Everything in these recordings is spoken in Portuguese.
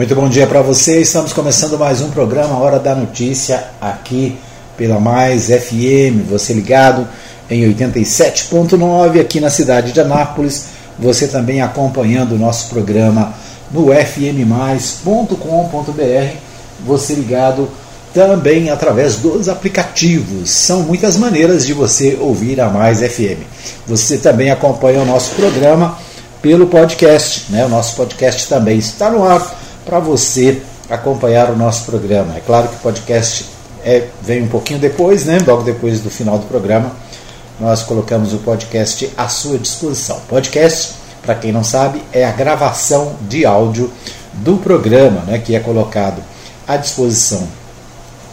Muito bom dia para você. Estamos começando mais um programa Hora da Notícia aqui pela Mais FM. Você ligado em 87.9 aqui na cidade de Anápolis. Você também acompanhando o nosso programa no fmmais.com.br. Você ligado também através dos aplicativos. São muitas maneiras de você ouvir a Mais FM. Você também acompanha o nosso programa pelo podcast, né? O nosso podcast também está no ar para você acompanhar o nosso programa. É claro que o podcast é, vem um pouquinho depois, né? Logo depois do final do programa, nós colocamos o podcast à sua disposição. Podcast, para quem não sabe, é a gravação de áudio do programa, né? Que é colocado à disposição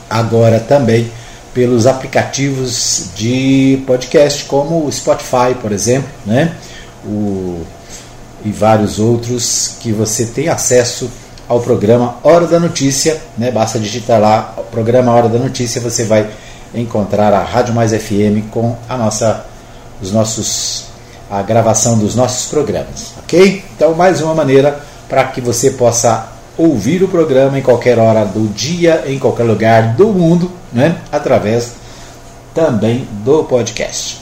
agora também pelos aplicativos de podcast, como o Spotify, por exemplo, né? O, e vários outros que você tem acesso ao programa Hora da Notícia, né? Basta digitar lá o programa Hora da Notícia, você vai encontrar a Rádio Mais FM com a nossa os nossos a gravação dos nossos programas, OK? Então, mais uma maneira para que você possa ouvir o programa em qualquer hora do dia, em qualquer lugar do mundo, né? através também do podcast.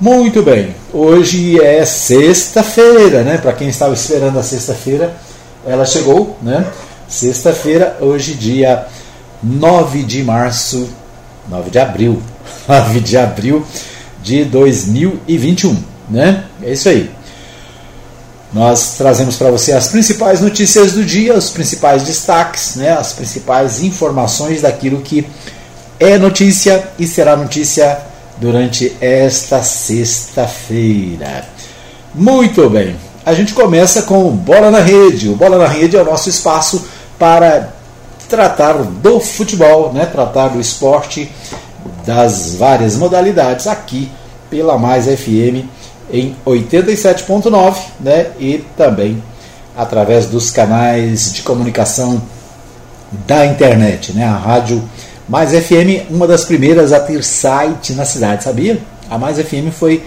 Muito bem, hoje é sexta-feira, né? Para quem estava esperando a sexta-feira, ela chegou, né? Sexta-feira, hoje, dia 9 de março, 9 de abril, 9 de abril de 2021, né? É isso aí. Nós trazemos para você as principais notícias do dia, os principais destaques, né, as principais informações daquilo que é notícia e será notícia durante esta sexta-feira. Muito bem, a gente começa com Bola na Rede. O Bola na Rede é o nosso espaço para tratar do futebol, né, tratar do esporte, das várias modalidades aqui pela Mais FM em 87.9, né? E também através dos canais de comunicação da internet, né? A rádio Mais FM, uma das primeiras a ter site na cidade, sabia? A Mais FM foi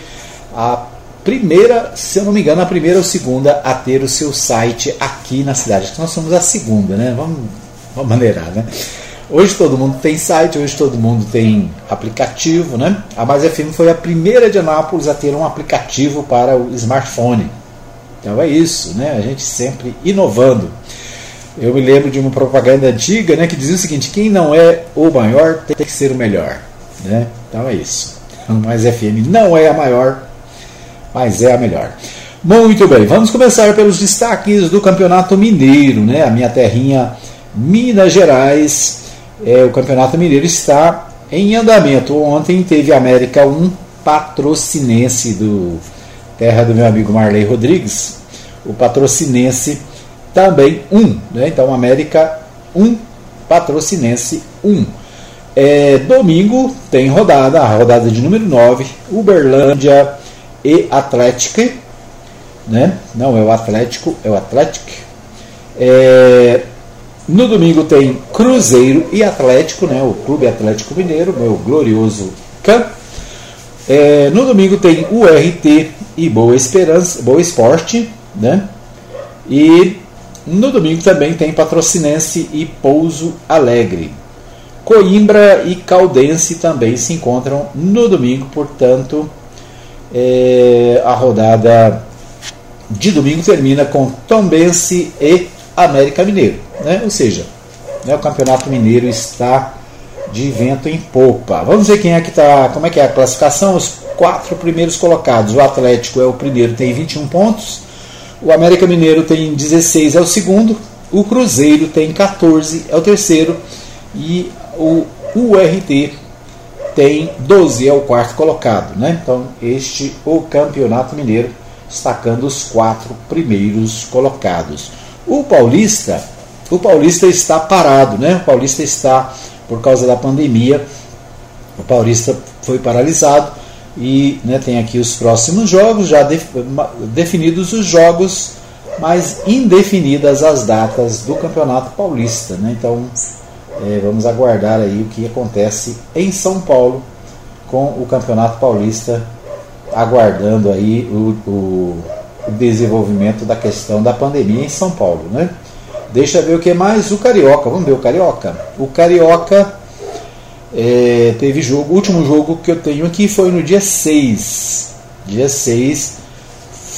a primeira, se eu não me engano, a primeira ou segunda a ter o seu site aqui na cidade. Que nós somos a segunda, né? Vamos, vamos maneirar, né? Hoje todo mundo tem site, hoje todo mundo tem aplicativo, né? A Mais FM foi a primeira de Anápolis a ter um aplicativo para o smartphone. Então é isso, né? A gente sempre inovando. Eu me lembro de uma propaganda antiga, né, que dizia o seguinte: quem não é o maior tem que ser o melhor, né? Então é isso. A Mais FM não é a maior, mas é a melhor. Muito bem, vamos começar pelos destaques do Campeonato Mineiro, né? A minha terrinha Minas Gerais é, o Campeonato Mineiro está em andamento. Ontem teve América 1, patrocinense do terra do meu amigo Marley Rodrigues. O patrocinense também 1. Né? Então, América 1, patrocinense 1. É, domingo tem rodada, a rodada de número 9, Uberlândia e Atlético. Né? Não é o Atlético, é o Atlético. É, no domingo tem Cruzeiro e Atlético, né, o Clube Atlético Mineiro, meu glorioso CAM. É, no domingo tem URT e Boa Esperança, Boa Esporte, né? E no domingo também tem Patrocinense e Pouso Alegre. Coimbra e Caldense também se encontram no domingo, portanto, é, a rodada de domingo termina com Tombense e América Mineiro. Né? Ou seja, né, o Campeonato Mineiro está de vento em popa. Vamos ver quem é que está. Como é que é a classificação? Os quatro primeiros colocados. O Atlético é o primeiro, tem 21 pontos. O América Mineiro tem 16, é o segundo. O Cruzeiro tem 14, é o terceiro. E o URT tem 12, é o quarto colocado. Né? Então, este o Campeonato Mineiro, destacando os quatro primeiros colocados. O Paulista, o Paulista está parado, né? O Paulista está por causa da pandemia. O Paulista foi paralisado e né, tem aqui os próximos jogos, já definidos os jogos, mas indefinidas as datas do Campeonato Paulista. Né? Então é, vamos aguardar aí o que acontece em São Paulo com o Campeonato Paulista, aguardando aí o, o o desenvolvimento da questão da pandemia em São Paulo. Né? Deixa ver o que mais. O Carioca, vamos ver o Carioca. O Carioca é, teve jogo. O último jogo que eu tenho aqui foi no dia 6. Dia 6.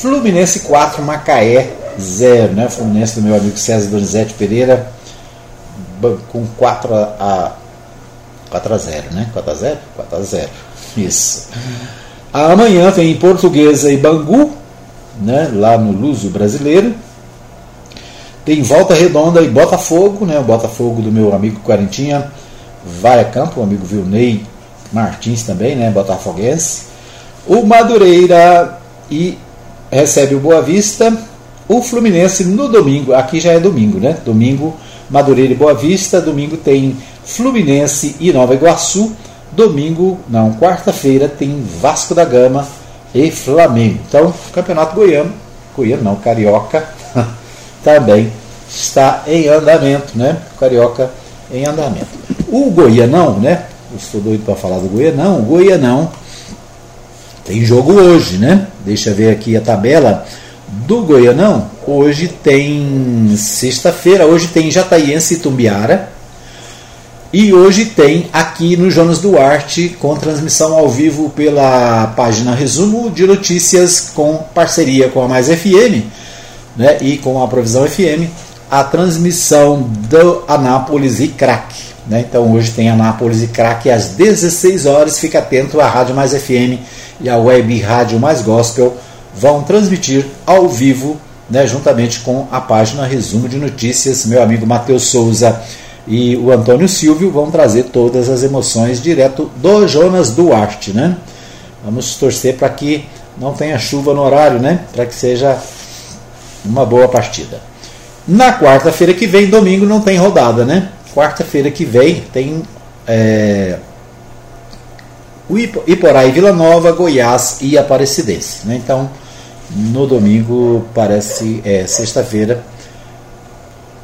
Fluminense 4, Macaé 0. Né? Fluminense do meu amigo César Donizete Pereira com 4 a, 4 a 0, né? 4 a 0? 4 a 0. Isso. Amanhã tem Portuguesa e Bangu, né? lá no Luso Brasileiro. Tem Volta Redonda e Botafogo, né? O Botafogo do meu amigo Quarentinha vai a campo, o amigo Vilney Martins também, né? Botafoguense. O Madureira e recebe o Boa Vista. O Fluminense no domingo, aqui já é domingo, né? Domingo, Madureira e Boa Vista. Domingo tem Fluminense e Nova Iguaçu. Domingo, não, quarta-feira tem Vasco da Gama e Flamengo. Então, Campeonato Goiano, Goiano não, Carioca, também está em andamento, né? Carioca em andamento. O Goianão, né? Eu estou doido para falar do Goianão. O Goianão tem jogo hoje, né? Deixa eu ver aqui a tabela do Goianão. Hoje tem sexta-feira, hoje tem Jataiense e Tumbiara. E hoje tem aqui no Jonas Duarte, com transmissão ao vivo pela página Resumo de Notícias, com parceria com a Mais FM né, e com a Provisão FM, a transmissão do Anápolis e Crack. Né? Então hoje tem Anápolis e Crack às 16 horas. Fica atento, a Rádio Mais FM e a Web Rádio Mais Gospel vão transmitir ao vivo, né, juntamente com a página Resumo de Notícias. Meu amigo Matheus Souza e o Antônio Silvio vão trazer todas as emoções direto do Jonas Duarte, né? Vamos torcer para que não tenha chuva no horário, né? Para que seja uma boa partida. Na quarta-feira que vem, domingo, não tem rodada, né? Quarta-feira que vem tem é, o Iporá e Vila Nova, Goiás e Aparecidense. Né? Então, no domingo, parece é, sexta-feira,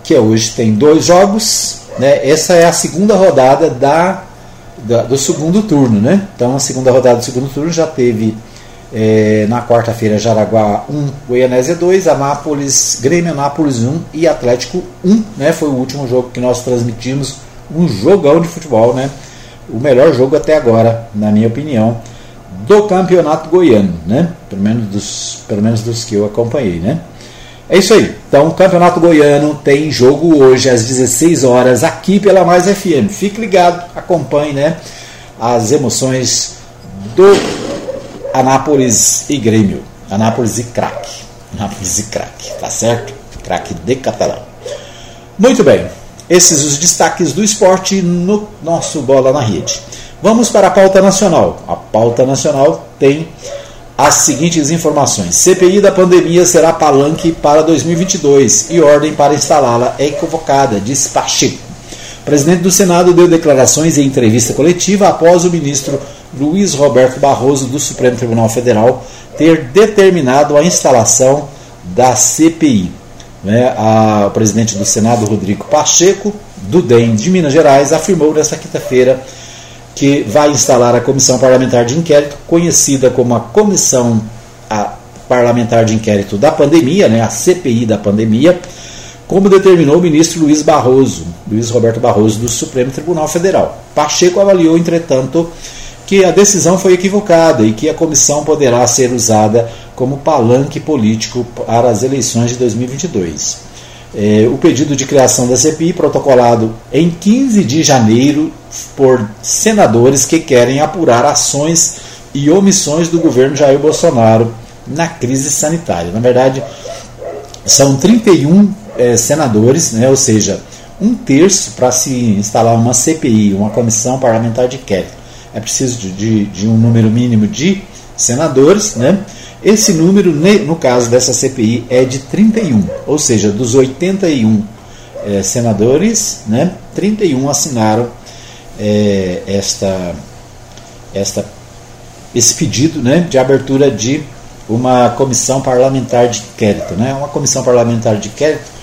que é hoje, tem dois jogos, né? Essa é a segunda rodada da, da, do segundo turno. Né? Então, a segunda rodada do segundo turno já teve é, na quarta-feira Jaraguá 1, Goianésia 2, Anápolis, Grêmio Anápolis 1 e Atlético 1. Né? Foi o último jogo que nós transmitimos. Um jogão de futebol, né? O melhor jogo até agora, na minha opinião, do campeonato goiano, né? Pelo menos dos, pelo menos dos que eu acompanhei, né? É isso aí. Então, o Campeonato Goiano tem jogo hoje às 16 horas aqui pela Mais FM. Fique ligado, acompanhe né, as emoções do Anápolis e Grêmio. Anápolis e craque. Anápolis e craque, tá certo? Craque de catalão. Muito bem. Esses os destaques do esporte no nosso Bola na Rede. Vamos para a pauta nacional. A pauta nacional tem as seguintes informações. CPI da pandemia será palanque para 2022 e ordem para instalá-la é convocada, diz Pacheco. O presidente do Senado deu declarações em entrevista coletiva após o ministro Luiz Roberto Barroso do Supremo Tribunal Federal ter determinado a instalação da CPI. Né, a, o presidente do Senado, Rodrigo Pacheco, do DEM de Minas Gerais, afirmou nesta quinta-feira que vai instalar a Comissão Parlamentar de Inquérito, conhecida como a Comissão Parlamentar de Inquérito da Pandemia, né, a CPI da pandemia, como determinou o ministro Luiz Barroso, Luiz Roberto Barroso, do Supremo Tribunal Federal. Pacheco avaliou, entretanto, que a decisão foi equivocada e que a comissão poderá ser usada como palanque político para as eleições de 2022. É, o pedido de criação da CPI, protocolado em 15 de janeiro por senadores que querem apurar ações e omissões do governo Jair Bolsonaro na crise sanitária. Na verdade, são 31 é, senadores, né, ou seja, um terço para se instalar uma CPI, uma comissão parlamentar de inquérito. É preciso de, de, de um número mínimo de senadores, né? Esse número, no caso dessa CPI, é de 31, ou seja, dos 81 é, senadores, né, 31 assinaram é, esta, esta, esse pedido né, de abertura de uma comissão parlamentar de inquérito. Né? Uma comissão parlamentar de inquérito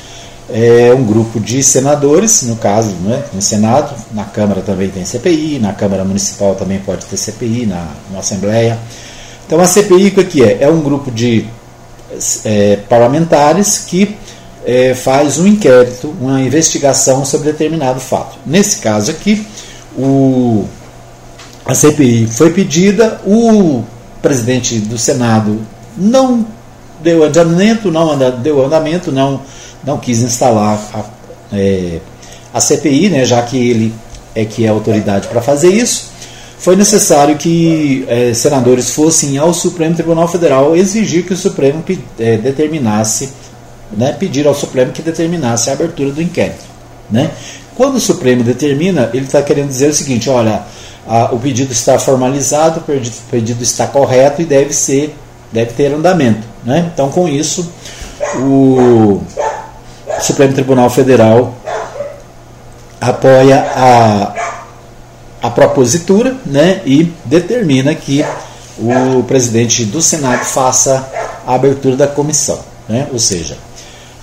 é um grupo de senadores, no caso, né, no Senado, na Câmara também tem CPI, na Câmara Municipal também pode ter CPI, na, na Assembleia. Então a CPI o que é? É um grupo de é, parlamentares que é, faz um inquérito, uma investigação sobre determinado fato. Nesse caso aqui, o, a CPI foi pedida, o presidente do Senado não deu andamento, não deu andamento, não, não quis instalar a, é, a CPI, né, já que ele é que é autoridade para fazer isso. Foi necessário que é, senadores fossem ao Supremo Tribunal Federal exigir que o Supremo é, determinasse né, pedir ao Supremo que determinasse a abertura do inquérito. Né? Quando o Supremo determina, ele está querendo dizer o seguinte: olha, a, o pedido está formalizado, o pedido, o pedido, está correto e deve ser, deve ter andamento. Né? Então, com isso, o Supremo Tribunal Federal apoia a, a propositura né, e determina que o presidente do Senado faça a abertura da comissão. Né? Ou seja,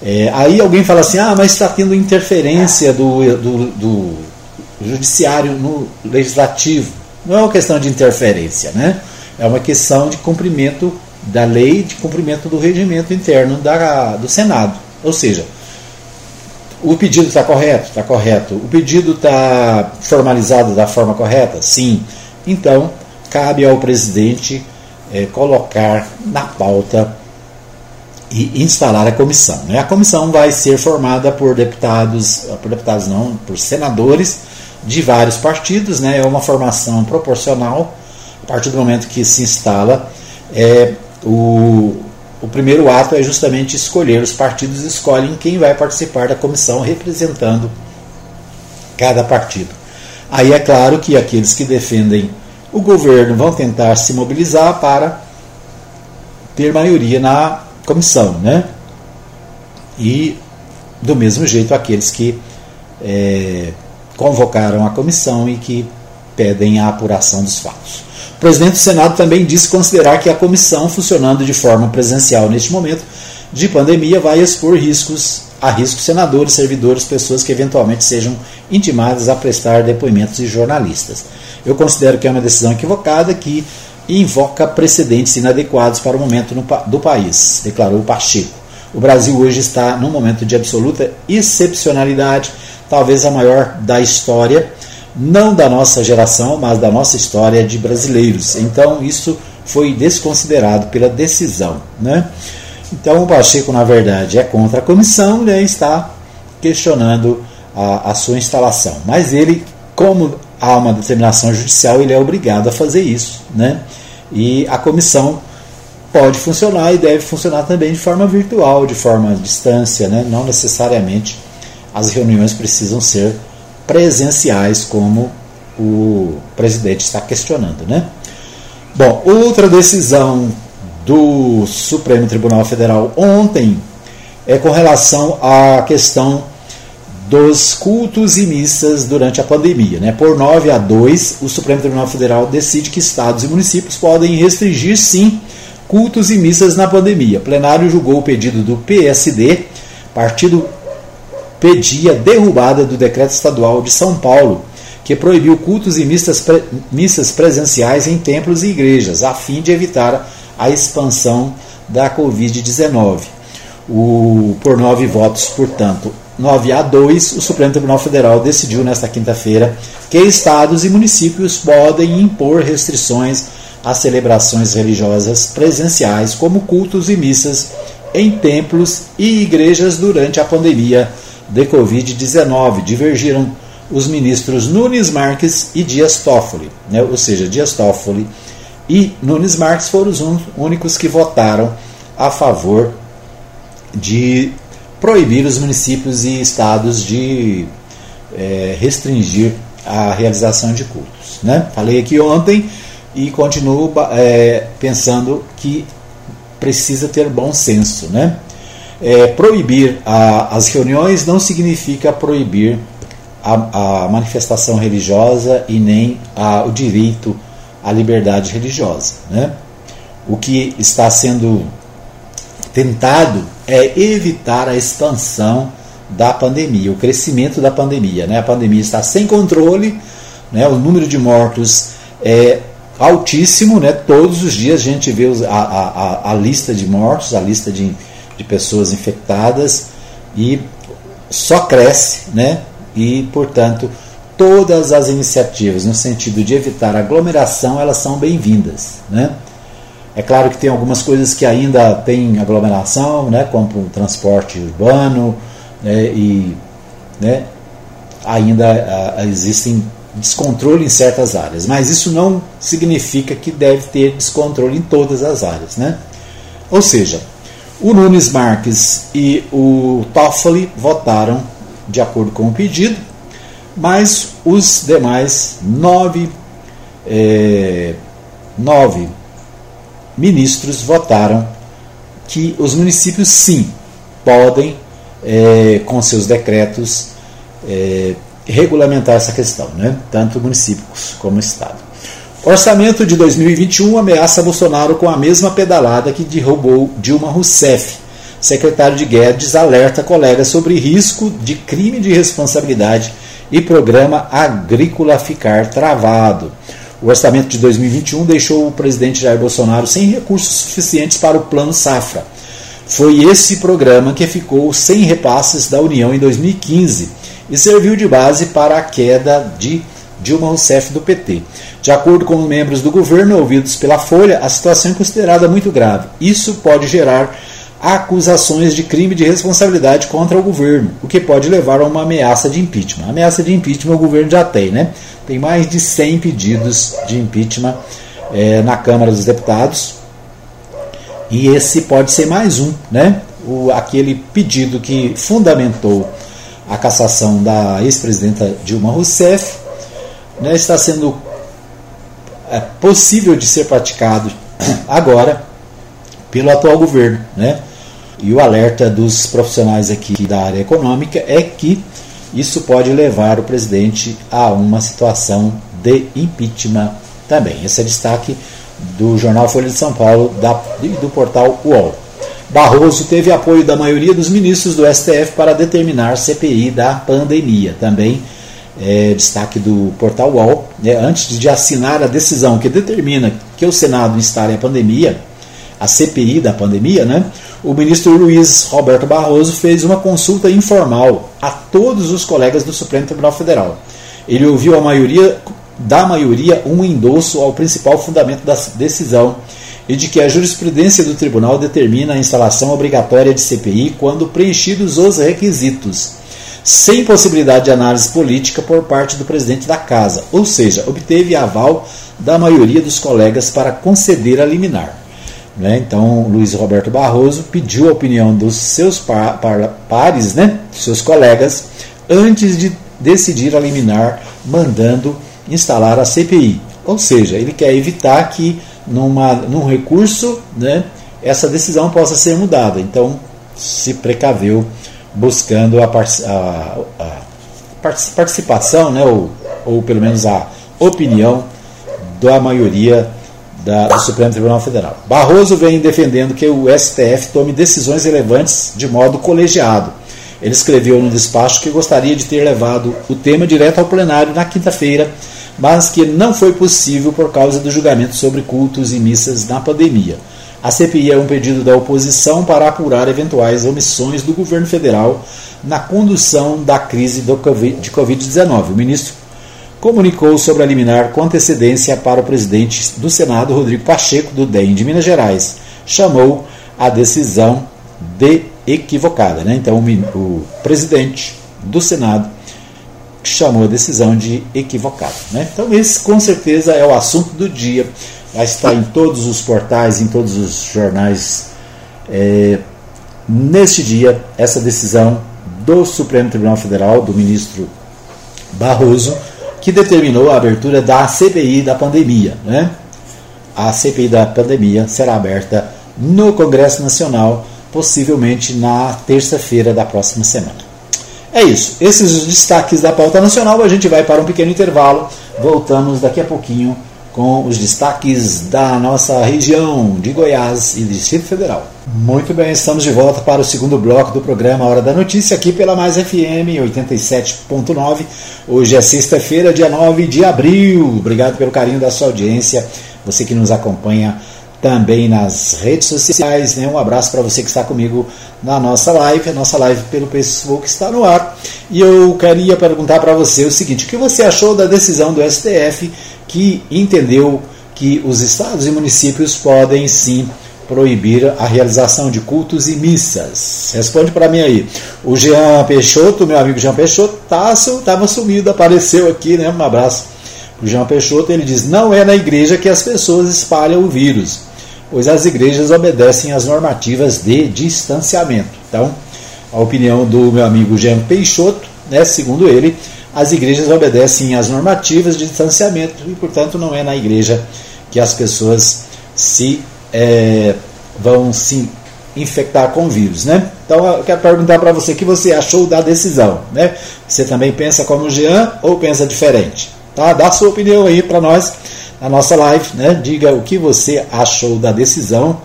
é, aí alguém fala assim, ah, mas está tendo interferência do, do, do, judiciário no legislativo. Não é uma questão de interferência, né? É uma questão de cumprimento da lei, de cumprimento do regimento interno da, do Senado. Ou seja, o pedido está correto? Está correto. O pedido está formalizado da forma correta? Sim. Então, cabe ao presidente é, colocar na pauta e instalar a comissão. Né? A comissão vai ser formada por deputados, por deputados não, por senadores de vários partidos, né? é uma formação proporcional. A partir do momento que se instala, é, o, o primeiro ato é justamente escolher, os partidos escolhem quem vai participar da comissão representando cada partido. Aí é claro que aqueles que defendem o governo vão tentar se mobilizar para ter maioria na comissão, né? E do mesmo jeito aqueles que é, convocaram a comissão e que pedem a apuração dos fatos. Presidente do Senado também disse considerar que a comissão, funcionando de forma presencial neste momento de pandemia, vai expor riscos a riscos senadores, servidores, pessoas que eventualmente sejam intimadas a prestar depoimentos de jornalistas. Eu considero que é uma decisão equivocada que e invoca precedentes inadequados para o momento no, do país, declarou Pacheco. O Brasil hoje está num momento de absoluta excepcionalidade, talvez a maior da história, não da nossa geração, mas da nossa história de brasileiros. Então, isso foi desconsiderado pela decisão. Né? Então, o Pacheco, na verdade, é contra a comissão né, e está questionando a, a sua instalação. Mas ele, como há uma determinação judicial, ele é obrigado a fazer isso. Né? E a comissão pode funcionar e deve funcionar também de forma virtual, de forma à distância, né? não necessariamente as reuniões precisam ser presenciais, como o presidente está questionando. Né? Bom, outra decisão do Supremo Tribunal Federal ontem é com relação à questão dos cultos e missas durante a pandemia. Né? Por 9 a 2, o Supremo Tribunal Federal decide que estados e municípios podem restringir, sim, cultos e missas na pandemia. O plenário julgou o pedido do PSD, partido pedia derrubada do decreto estadual de São Paulo, que proibiu cultos e missas presenciais em templos e igrejas, a fim de evitar a expansão da Covid-19. Por nove votos, portanto, 9 a 2, o Supremo Tribunal Federal decidiu nesta quinta-feira que estados e municípios podem impor restrições às celebrações religiosas presenciais, como cultos e missas em templos e igrejas durante a pandemia de Covid-19. Divergiram os ministros Nunes Marques e Dias Toffoli, né? ou seja, Dias Toffoli e Nunes Marques foram os únicos que votaram a favor de proibir os municípios e estados de é, restringir a realização de cultos. Né? Falei aqui ontem e continuo é, pensando que precisa ter bom senso. Né? É, proibir a, as reuniões não significa proibir a, a manifestação religiosa e nem a, o direito à liberdade religiosa. Né? O que está sendo tentado é evitar a expansão da pandemia, o crescimento da pandemia. Né? A pandemia está sem controle, né? o número de mortos é altíssimo, né? todos os dias a gente vê a, a, a lista de mortos, a lista de, de pessoas infectadas, e só cresce, né? E, portanto, todas as iniciativas no sentido de evitar aglomeração, elas são bem-vindas, né? É claro que tem algumas coisas que ainda tem aglomeração, né, como transporte urbano, né, e né, ainda ah, existem descontrole em certas áreas, mas isso não significa que deve ter descontrole em todas as áreas. Né? Ou seja, o Nunes Marques e o Toffoli votaram de acordo com o pedido, mas os demais nove, é, nove ministros votaram que os municípios sim podem, é, com seus decretos, é, regulamentar essa questão, né? tanto municípios como Estado. Orçamento de 2021 ameaça Bolsonaro com a mesma pedalada que derrubou Dilma Rousseff. Secretário de Guedes alerta colegas sobre risco de crime de responsabilidade e programa agrícola ficar travado. O orçamento de 2021 deixou o presidente Jair Bolsonaro sem recursos suficientes para o Plano Safra. Foi esse programa que ficou sem repasses da União em 2015 e serviu de base para a queda de Dilma Rousseff do PT. De acordo com membros do governo ouvidos pela Folha, a situação é considerada muito grave. Isso pode gerar acusações de crime de responsabilidade contra o governo, o que pode levar a uma ameaça de impeachment. A ameaça de impeachment o governo já tem, né? Tem mais de 100 pedidos de impeachment é, na Câmara dos Deputados. E esse pode ser mais um, né? O, aquele pedido que fundamentou a cassação da ex-presidenta Dilma Rousseff, né, está sendo é, possível de ser praticado agora pelo atual governo. Né? E o alerta dos profissionais aqui da área econômica é que isso pode levar o presidente a uma situação de impeachment também. Esse é destaque do jornal Folha de São Paulo da, do portal UOL. Barroso teve apoio da maioria dos ministros do STF para determinar CPI da pandemia. Também é, destaque do portal UOL, né, antes de assinar a decisão que determina que o Senado instale a pandemia, a CPI da pandemia, né, o ministro Luiz Roberto Barroso fez uma consulta informal a todos os colegas do Supremo Tribunal Federal. Ele ouviu a maioria da maioria um endosso ao principal fundamento da decisão e de que a jurisprudência do tribunal determina a instalação obrigatória de CPI quando preenchidos os requisitos, sem possibilidade de análise política por parte do presidente da Casa, ou seja, obteve aval da maioria dos colegas para conceder a liminar. Né? Então, Luiz Roberto Barroso pediu a opinião dos seus par, par, pares, né? seus colegas, antes de decidir a liminar, mandando instalar a CPI. Ou seja, ele quer evitar que numa, num recurso, né, essa decisão possa ser mudada. Então, se precaveu buscando a, a, a participação, né, ou, ou pelo menos a opinião da maioria da, do Supremo Tribunal Federal. Barroso vem defendendo que o STF tome decisões relevantes de modo colegiado. Ele escreveu no despacho que gostaria de ter levado o tema direto ao plenário na quinta-feira mas que não foi possível por causa do julgamento sobre cultos e missas na pandemia. A CPI é um pedido da oposição para apurar eventuais omissões do governo federal na condução da crise de Covid-19. O ministro comunicou sobre a liminar com antecedência para o presidente do Senado, Rodrigo Pacheco, do DEM de Minas Gerais. Chamou a decisão de equivocada. Né? Então, o, o presidente do Senado chamou a decisão de equivocada. Né? Então, esse com certeza é o assunto do dia. Estar em todos os portais, em todos os jornais. É, neste dia, essa decisão do Supremo Tribunal Federal, do ministro Barroso, que determinou a abertura da CPI da pandemia. Né? A CPI da pandemia será aberta no Congresso Nacional, possivelmente na terça-feira da próxima semana. É isso. Esses os destaques da pauta nacional. A gente vai para um pequeno intervalo. Voltamos daqui a pouquinho com os destaques da nossa região de Goiás e Distrito Federal. Muito bem, estamos de volta para o segundo bloco do programa Hora da Notícia, aqui pela Mais FM 87.9. Hoje é sexta-feira, dia 9 de abril. Obrigado pelo carinho da sua audiência, você que nos acompanha também nas redes sociais. Né? Um abraço para você que está comigo na nossa live. A nossa live pelo Facebook está no ar. E eu queria perguntar para você o seguinte: o que você achou da decisão do STF que entendeu que os estados e municípios podem sim proibir a realização de cultos e missas? Responde para mim aí. O Jean Peixoto, meu amigo Jean Peixoto, estava tá, sumido, apareceu aqui, né? Um abraço o Jean Peixoto. Ele diz: não é na igreja que as pessoas espalham o vírus, pois as igrejas obedecem às normativas de distanciamento. Então, a opinião do meu amigo Jean Peixoto, né, segundo ele, as igrejas obedecem às normativas de distanciamento e, portanto, não é na igreja que as pessoas se é, vão se infectar com vírus, né? Então eu quero perguntar para você o que você achou da decisão, né? Você também pensa como Jean ou pensa diferente? Tá? Dá sua opinião aí para nós na nossa live, né? Diga o que você achou da decisão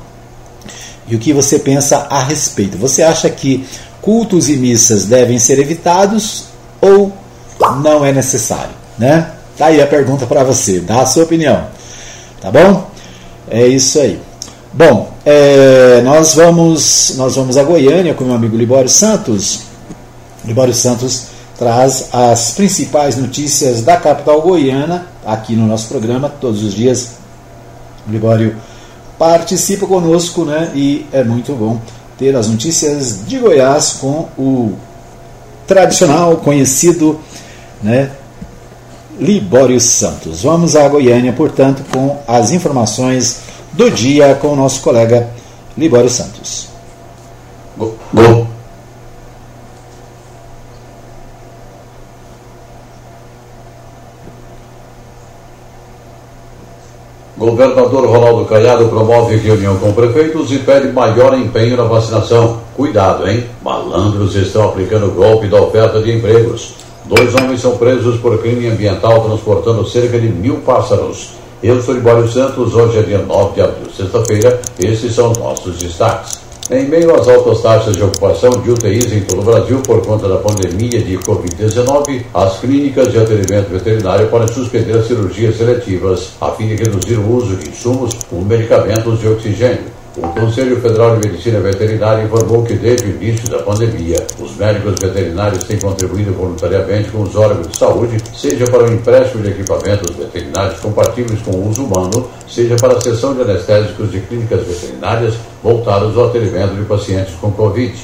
e o que você pensa a respeito. Você acha que cultos e missas devem ser evitados ou não é necessário, né? Tá aí a pergunta para você, dá a sua opinião. Tá bom? É isso aí. Bom, é, nós vamos nós vamos a Goiânia com meu amigo Libório Santos. Libório Santos traz as principais notícias da capital goiana aqui no nosso programa todos os dias. Libório participa conosco, né? E é muito bom ter as notícias de Goiás com o tradicional, conhecido, né? Libório Santos. Vamos a Goiânia, portanto, com as informações do dia com o nosso colega Libório Santos. Gol. Gol. Governador Ronaldo Caiado promove reunião com prefeitos e pede maior empenho na vacinação. Cuidado, hein? Malandros estão aplicando golpe da oferta de empregos. Dois homens são presos por crime ambiental transportando cerca de mil pássaros. Eu sou Libório Santos, hoje é dia 9 de abril, sexta-feira. Esses são os nossos destaques. Em meio às altas taxas de ocupação de UTIs em todo o Brasil por conta da pandemia de Covid-19, as clínicas de atendimento veterinário podem suspender cirurgias seletivas a fim de reduzir o uso de insumos com medicamentos de oxigênio. O Conselho Federal de Medicina Veterinária informou que desde o início da pandemia, os médicos veterinários têm contribuído voluntariamente com os órgãos de saúde, seja para o empréstimo de equipamentos veterinários compatíveis com o uso humano, seja para a cessão de anestésicos de clínicas veterinárias voltadas ao atendimento de pacientes com Covid.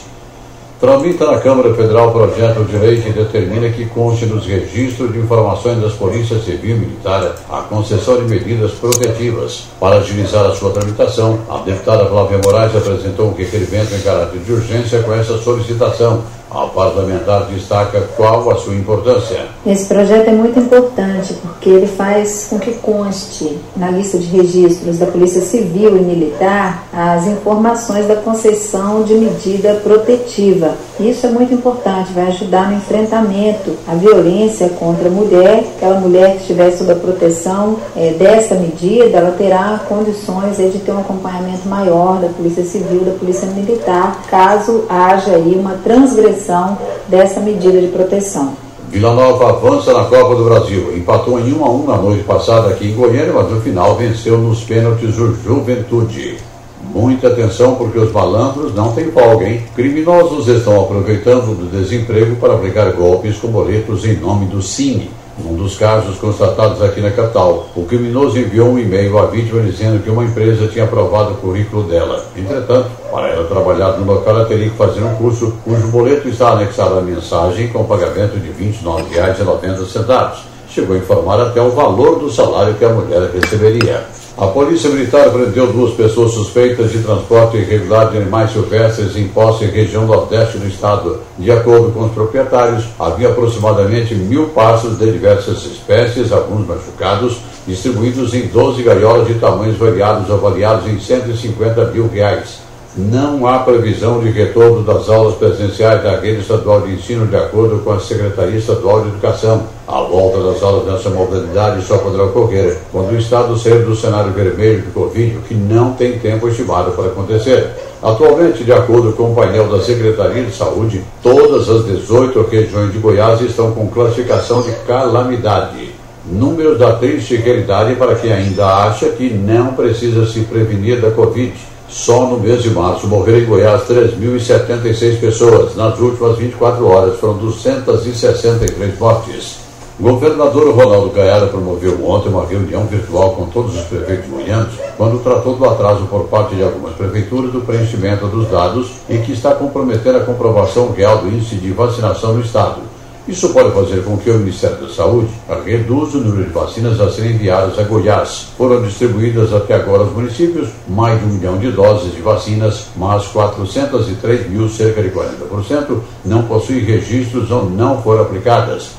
Tramita na Câmara Federal projeto de lei que determina que conste nos registros de informações das polícias civil e militar a concessão de medidas protetivas. Para agilizar a sua tramitação, a deputada Flávia Moraes apresentou um requerimento em caráter de urgência com essa solicitação. A parlamentar destaca qual a sua importância. Esse projeto é muito importante porque ele faz com que conste na lista de registros da Polícia Civil e Militar as informações da concessão de medida protetiva. Isso é muito importante, vai ajudar no enfrentamento à violência contra a mulher. Aquela mulher que estiver sob a proteção é, dessa medida, ela terá condições é, de ter um acompanhamento maior da Polícia Civil, da Polícia Militar, caso haja aí uma transgressão dessa medida de proteção. Vila Nova avança na Copa do Brasil. Empatou em 1 a 1 na noite passada aqui em Goiânia, mas no final venceu nos pênaltis o Juventude. Muita atenção porque os malandros não têm folga, hein? Criminosos estão aproveitando do desemprego para aplicar golpes com boletos em nome do Cine. Num dos casos constatados aqui na capital, o criminoso enviou um e-mail à vítima dizendo que uma empresa tinha aprovado o currículo dela. Entretanto, para ela trabalhar no local, ela teria que fazer um curso cujo boleto está anexado à mensagem com pagamento de R$ 29,90. Chegou a informar até o valor do salário que a mulher receberia. A Polícia Militar prendeu duas pessoas suspeitas de transporte irregular de animais silvestres em posse em região nordeste do estado. De acordo com os proprietários, havia aproximadamente mil passos de diversas espécies, alguns machucados, distribuídos em 12 gaiolas de tamanhos variados, avaliados em 150 mil reais. Não há previsão de retorno das aulas presenciais da rede estadual de ensino, de acordo com a Secretaria Estadual de Educação. A volta das aulas nessa modalidade só poderá ocorrer quando o Estado sair do cenário vermelho de Covid, que não tem tempo estimado para acontecer. Atualmente, de acordo com o painel da Secretaria de Saúde, todas as 18 regiões de Goiás estão com classificação de calamidade. Números da triste realidade para quem ainda acha que não precisa se prevenir da Covid. Só no mês de março morreram em Goiás 3.076 pessoas. Nas últimas 24 horas foram 263 mortes. O governador Ronaldo Caiara promoveu ontem uma reunião virtual com todos os prefeitos goianos, quando tratou do atraso por parte de algumas prefeituras do preenchimento dos dados e que está comprometendo a comprovação real do índice de vacinação no Estado. Isso pode fazer com que o Ministério da Saúde reduza o número de vacinas a serem enviadas a Goiás. Foram distribuídas até agora aos municípios mais de um milhão de doses de vacinas, mas 403 mil, cerca de 40%, não possuem registros ou não foram aplicadas.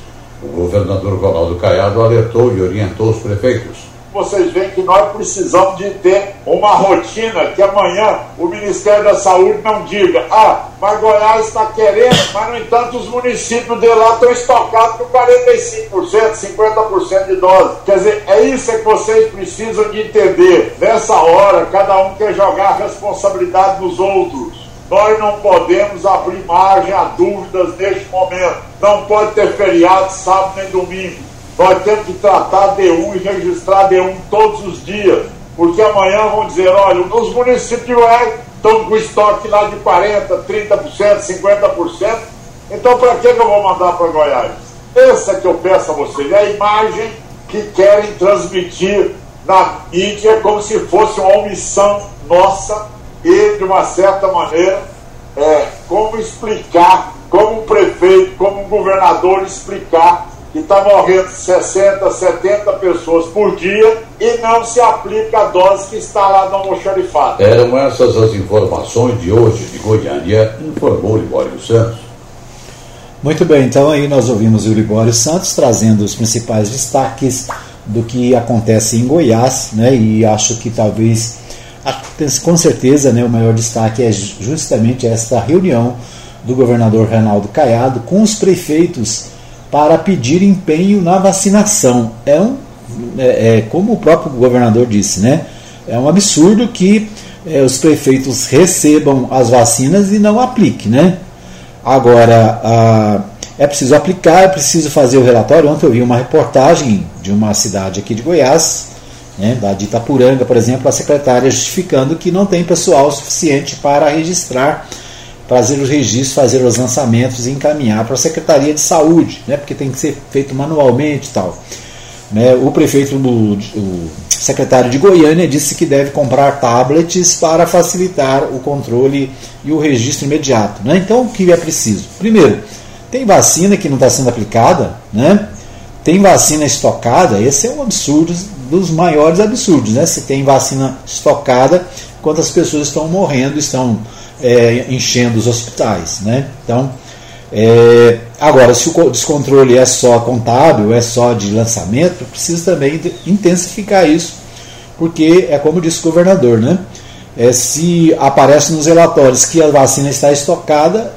O governador Ronaldo Caiado alertou e orientou os prefeitos vocês veem que nós precisamos de ter uma rotina que amanhã o Ministério da Saúde não diga, ah, mas Goiás está querendo, mas no entanto os municípios de lá estão estocados com 45%, 50% de dose. Quer dizer, é isso que vocês precisam de entender. Nessa hora, cada um quer jogar a responsabilidade nos outros. Nós não podemos abrir margem a dúvidas neste momento. Não pode ter feriado sábado nem domingo. Nós temos que tratar D1 e registrar D1 todos os dias, porque amanhã vão dizer, olha, os municípios estão com estoque lá de 40%, 30%, 50%, então para que, que eu vou mandar para Goiás? Essa que eu peço a vocês, é a imagem que querem transmitir na mídia como se fosse uma omissão nossa e, de uma certa maneira, é, como explicar, como um prefeito, como um governador explicar que está morrendo 60, 70 pessoas por dia e não se aplica a dose que está lá no almoxarifado. Eram essas as informações de hoje de Goiânia, informou Libório Santos. Muito bem, então aí nós ouvimos o Libório Santos trazendo os principais destaques do que acontece em Goiás, né? E acho que talvez, com certeza, né, o maior destaque é justamente esta reunião do governador Reinaldo Caiado com os prefeitos para pedir empenho na vacinação. É um, é, é como o próprio governador disse, né? É um absurdo que é, os prefeitos recebam as vacinas e não apliquem, né? Agora, a, é preciso aplicar, é preciso fazer o relatório. Ontem eu vi uma reportagem de uma cidade aqui de Goiás, né, da de Itapuranga, por exemplo, a secretária justificando que não tem pessoal suficiente para registrar fazer os registros, fazer os lançamentos e encaminhar para a Secretaria de Saúde, né, porque tem que ser feito manualmente e tal. Né, o prefeito, o, o secretário de Goiânia, disse que deve comprar tablets para facilitar o controle e o registro imediato. Né? Então, o que é preciso? Primeiro, tem vacina que não está sendo aplicada, né? tem vacina estocada, esse é um absurdo dos maiores absurdos. Né? Se tem vacina estocada, quantas pessoas estão morrendo, estão é, enchendo os hospitais. Né? Então, é, agora, se o descontrole é só contábil, é só de lançamento, precisa também intensificar isso, porque é como disse o governador, né? É, se aparece nos relatórios que a vacina está estocada,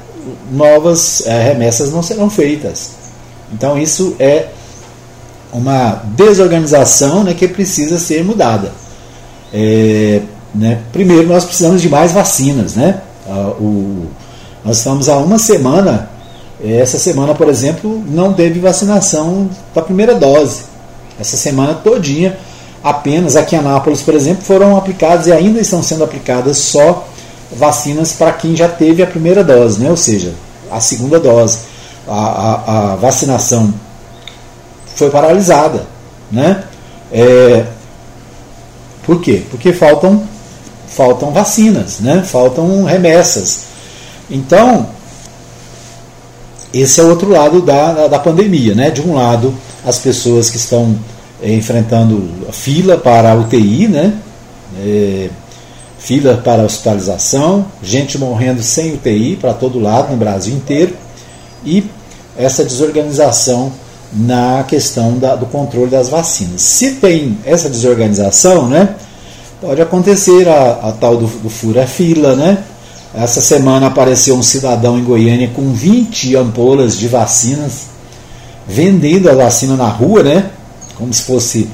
novas é, remessas não serão feitas. Então, isso é uma desorganização né, que precisa ser mudada. É, né, primeiro, nós precisamos de mais vacinas. Né? Ah, o, nós estamos há uma semana, essa semana, por exemplo, não teve vacinação da primeira dose. Essa semana todinha, apenas aqui em Anápolis, por exemplo, foram aplicadas e ainda estão sendo aplicadas só vacinas para quem já teve a primeira dose, né? ou seja, a segunda dose. A, a, a vacinação foi paralisada. Né? É, por quê? Porque faltam faltam vacinas, né? faltam remessas. Então, esse é o outro lado da, da pandemia. Né? De um lado, as pessoas que estão é, enfrentando fila para a UTI, né? É, fila para hospitalização, gente morrendo sem UTI para todo lado, no Brasil inteiro, e essa desorganização na questão da, do controle das vacinas. Se tem essa desorganização, né? Pode acontecer a, a tal do, do fura-fila, né? Essa semana apareceu um cidadão em Goiânia com 20 ampolas de vacinas, vendendo a vacina na rua, né? Como se fosse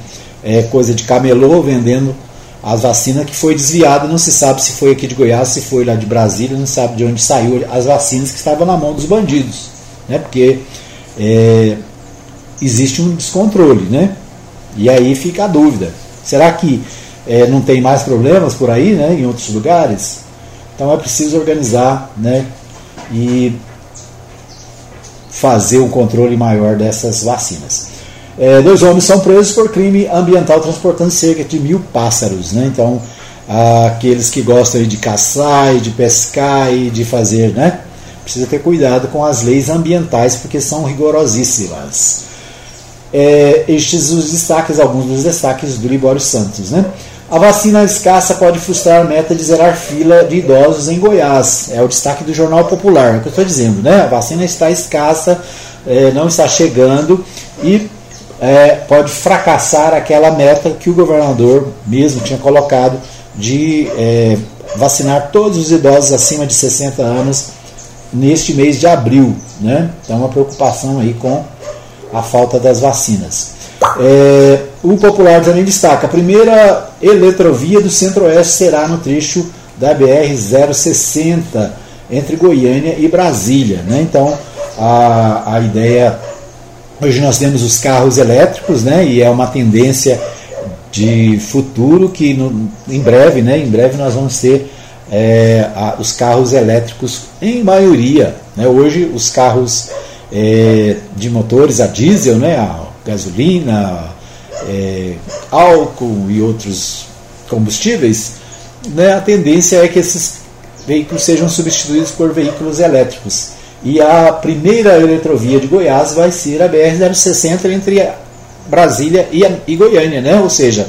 é, coisa de camelô, vendendo as vacinas que foi desviada. Não se sabe se foi aqui de Goiás, se foi lá de Brasília, não sabe de onde saiu as vacinas que estavam na mão dos bandidos, né? Porque é, existe um descontrole, né? E aí fica a dúvida: será que é, não tem mais problemas por aí, né, em outros lugares? Então é preciso organizar né, e fazer um controle maior dessas vacinas. É, dois homens são presos por crime ambiental transportando cerca de mil pássaros. Né? Então, aqueles que gostam de caçar de pescar e de fazer, né? Precisa ter cuidado com as leis ambientais porque são rigorosíssimas. É, estes os destaques, alguns dos destaques do Libório Santos, né? A vacina escassa pode frustrar a meta de zerar fila de idosos em Goiás. É o destaque do Jornal Popular, é o que eu estou dizendo, né? A vacina está escassa, é, não está chegando e é, pode fracassar aquela meta que o governador mesmo tinha colocado de é, vacinar todos os idosos acima de 60 anos neste mês de abril. Né? Então, uma preocupação aí com a falta das vacinas. É, o Popular também destaca: a primeira eletrovia do Centro-Oeste será no trecho da BR-060 entre Goiânia e Brasília. Né? Então, a, a ideia. Hoje nós temos os carros elétricos, né? e é uma tendência de futuro que no, em breve, né, em breve nós vamos ter é, a, os carros elétricos em maioria. Né? Hoje os carros é, de motores a diesel, né, a gasolina, é, álcool e outros combustíveis, né, a tendência é que esses veículos sejam substituídos por veículos elétricos. E a primeira eletrovia de Goiás vai ser a BR-060 entre Brasília e, e Goiânia, né? Ou seja,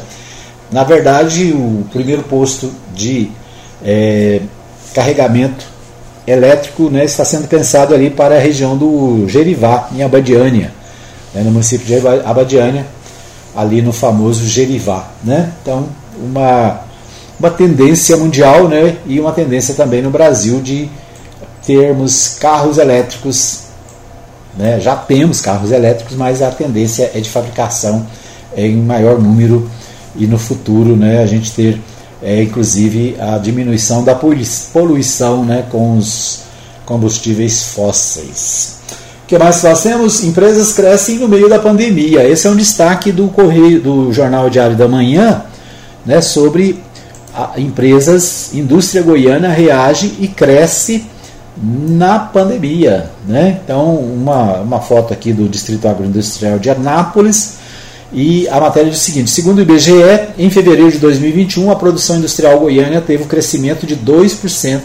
na verdade, o primeiro posto de é, carregamento elétrico né, está sendo pensado ali para a região do Gerivá, em Abadiânia, né, no município de Abadiânia, ali no famoso Gerivá. Né? Então, uma, uma tendência mundial né, e uma tendência também no Brasil de termos carros elétricos né? Já temos carros elétricos, mas a tendência é de fabricação em maior número e no futuro né, a gente ter é, inclusive a diminuição da poluição né, com os combustíveis fósseis. O que mais fazemos? Empresas crescem no meio da pandemia. Esse é um destaque do Correio do Jornal Diário da Manhã né, sobre empresas, indústria goiana reage e cresce na pandemia. Né? Então, uma, uma foto aqui do Distrito Agroindustrial de Anápolis. E a matéria diz o seguinte: segundo o IBGE, em fevereiro de 2021, a produção industrial goiana teve um crescimento de 2%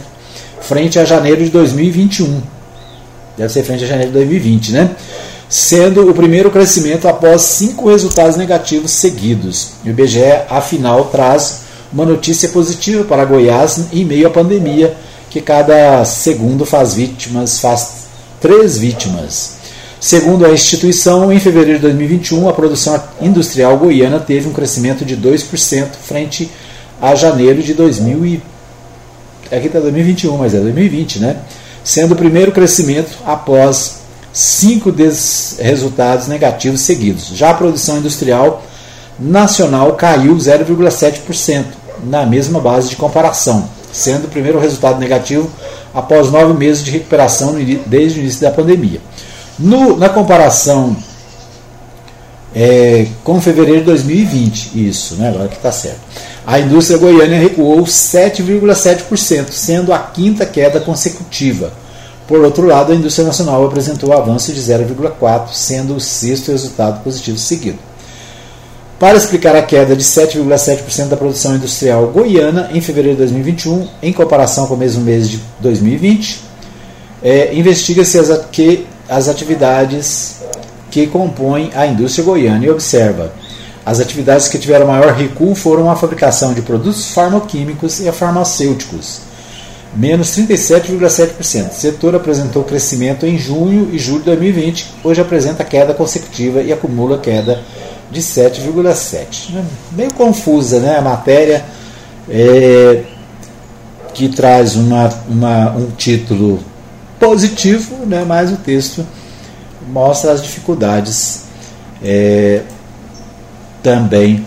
frente a janeiro de 2021. Deve ser frente a janeiro de 2020, né? Sendo o primeiro crescimento após cinco resultados negativos seguidos. O IBGE, afinal, traz uma notícia positiva para Goiás em meio à pandemia que cada segundo faz vítimas, faz três vítimas. Segundo a instituição, em fevereiro de 2021, a produção industrial goiana teve um crescimento de 2% frente a janeiro de 2000 e... Aqui está 2021, mas é 2020, né? Sendo o primeiro crescimento após cinco resultados negativos seguidos. Já a produção industrial nacional caiu 0,7% na mesma base de comparação sendo o primeiro resultado negativo após nove meses de recuperação desde o início da pandemia. No, na comparação é, com fevereiro de 2020, isso, né, agora que está certo, a indústria goiana recuou 7,7%, sendo a quinta queda consecutiva. Por outro lado, a indústria nacional apresentou avanço de 0,4%, sendo o sexto resultado positivo seguido para explicar a queda de 7,7% da produção industrial goiana em fevereiro de 2021, em comparação com o mesmo mês de 2020. É, Investiga-se as, que, as atividades que compõem a indústria goiana e observa. As atividades que tiveram maior recuo foram a fabricação de produtos farmacoquímicos e a farmacêuticos, menos 37,7%. O setor apresentou crescimento em junho e julho de 2020, hoje apresenta queda consecutiva e acumula queda de 7,7. Né? Meio confusa né? a matéria, é, que traz uma, uma, um título positivo, né? mas o texto mostra as dificuldades é, também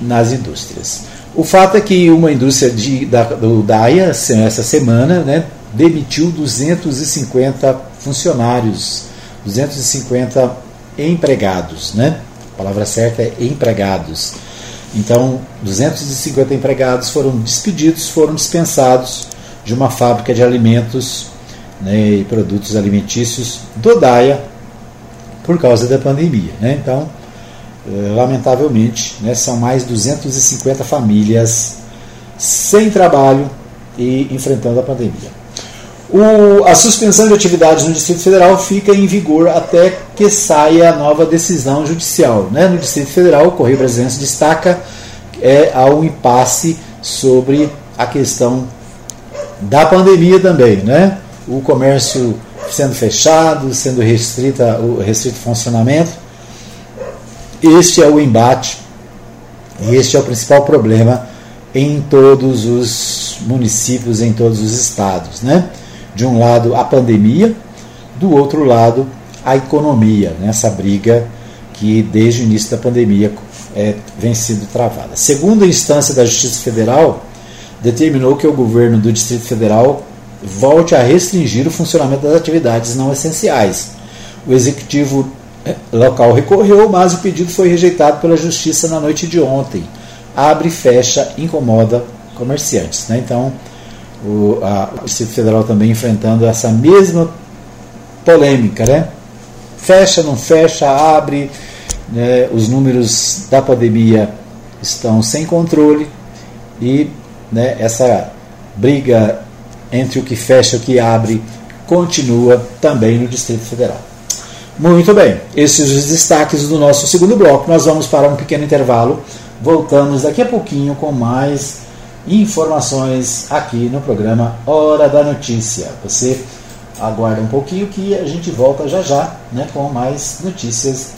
nas indústrias. O fato é que uma indústria de, da, do DAIA, essa semana, né, demitiu 250 funcionários, 250 empregados. Né? palavra certa é empregados. Então, 250 empregados foram despedidos, foram dispensados de uma fábrica de alimentos né, e produtos alimentícios do DAIA por causa da pandemia. Né? Então, lamentavelmente, né, são mais 250 famílias sem trabalho e enfrentando a pandemia. O, a suspensão de atividades no Distrito Federal fica em vigor até que saia a nova decisão judicial. Né? No Distrito Federal, o Correio Brasileiro destaca é, um impasse sobre a questão da pandemia também. Né? O comércio sendo fechado, sendo restrita, o restrito funcionamento. Este é o embate e este é o principal problema em todos os municípios, em todos os estados. Né? De um lado, a pandemia, do outro lado, a economia, nessa briga que desde o início da pandemia é, vem sendo travada. Segunda instância da Justiça Federal determinou que o governo do Distrito Federal volte a restringir o funcionamento das atividades não essenciais. O executivo local recorreu, mas o pedido foi rejeitado pela Justiça na noite de ontem. Abre, fecha, incomoda comerciantes. Né? Então, o, a, o Distrito Federal também enfrentando essa mesma polêmica, né? Fecha, não fecha, abre, né? os números da pandemia estão sem controle e né, essa briga entre o que fecha e o que abre continua também no Distrito Federal. Muito bem, esses os destaques do nosso segundo bloco. Nós vamos para um pequeno intervalo. Voltamos daqui a pouquinho com mais informações aqui no programa Hora da Notícia. Você aguarda um pouquinho que a gente volta já já né, com mais notícias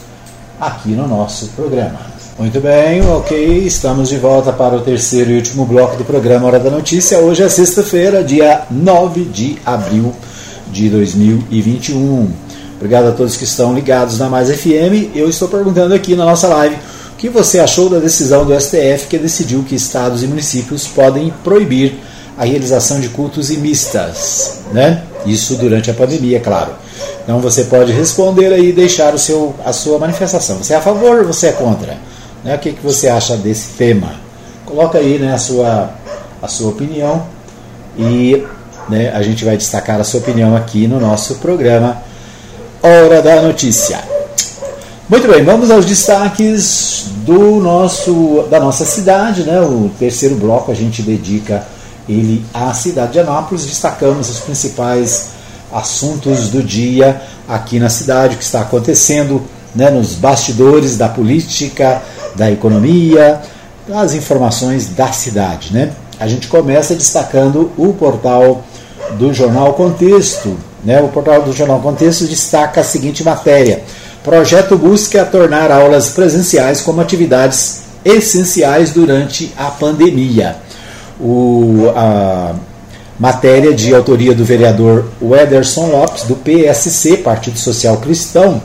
aqui no nosso programa. Muito bem, ok, estamos de volta para o terceiro e último bloco do programa Hora da Notícia. Hoje é sexta-feira, dia 9 de abril de 2021. Obrigado a todos que estão ligados na Mais FM. Eu estou perguntando aqui na nossa live que você achou da decisão do STF que decidiu que estados e municípios podem proibir a realização de cultos e mistas, né? Isso durante a pandemia, é claro. Então você pode responder aí e deixar o seu, a sua manifestação. Você é a favor ou você é contra? Né? O que, que você acha desse tema? Coloca aí né, a, sua, a sua opinião e né, a gente vai destacar a sua opinião aqui no nosso programa Hora da Notícia. Muito bem, vamos aos destaques do nosso, da nossa cidade. Né? O terceiro bloco a gente dedica ele à cidade de Anápolis. Destacamos os principais assuntos do dia aqui na cidade, o que está acontecendo né, nos bastidores da política, da economia, as informações da cidade. Né? A gente começa destacando o portal do Jornal Contexto. Né? O portal do Jornal Contexto destaca a seguinte matéria Projeto busca tornar aulas presenciais como atividades essenciais durante a pandemia. O, a matéria de autoria do vereador Wederson Lopes, do PSC, Partido Social Cristão,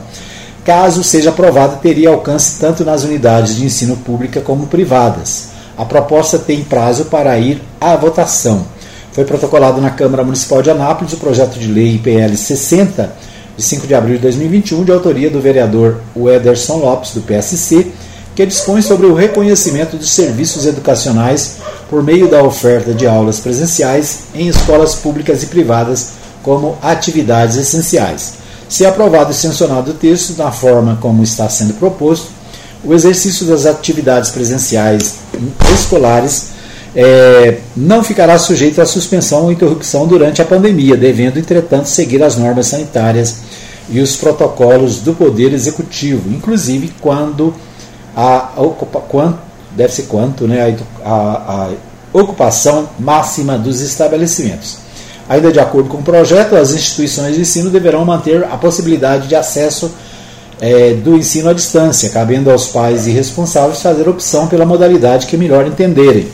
caso seja aprovada, teria alcance tanto nas unidades de ensino pública como privadas. A proposta tem prazo para ir à votação. Foi protocolado na Câmara Municipal de Anápolis o projeto de lei IPL 60 de 5 de abril de 2021, de autoria do vereador Wederson Lopes, do PSC, que dispõe sobre o reconhecimento de serviços educacionais por meio da oferta de aulas presenciais em escolas públicas e privadas como atividades essenciais. Se aprovado e sancionado o texto na forma como está sendo proposto, o exercício das atividades presenciais escolares é, não ficará sujeito à suspensão ou interrupção durante a pandemia, devendo, entretanto, seguir as normas sanitárias e os protocolos do Poder Executivo, inclusive quando a, deve ser quanto, né, a, a, a ocupação máxima dos estabelecimentos. Ainda de acordo com o projeto, as instituições de ensino deverão manter a possibilidade de acesso é, do ensino à distância, cabendo aos pais e responsáveis fazer opção pela modalidade que melhor entenderem.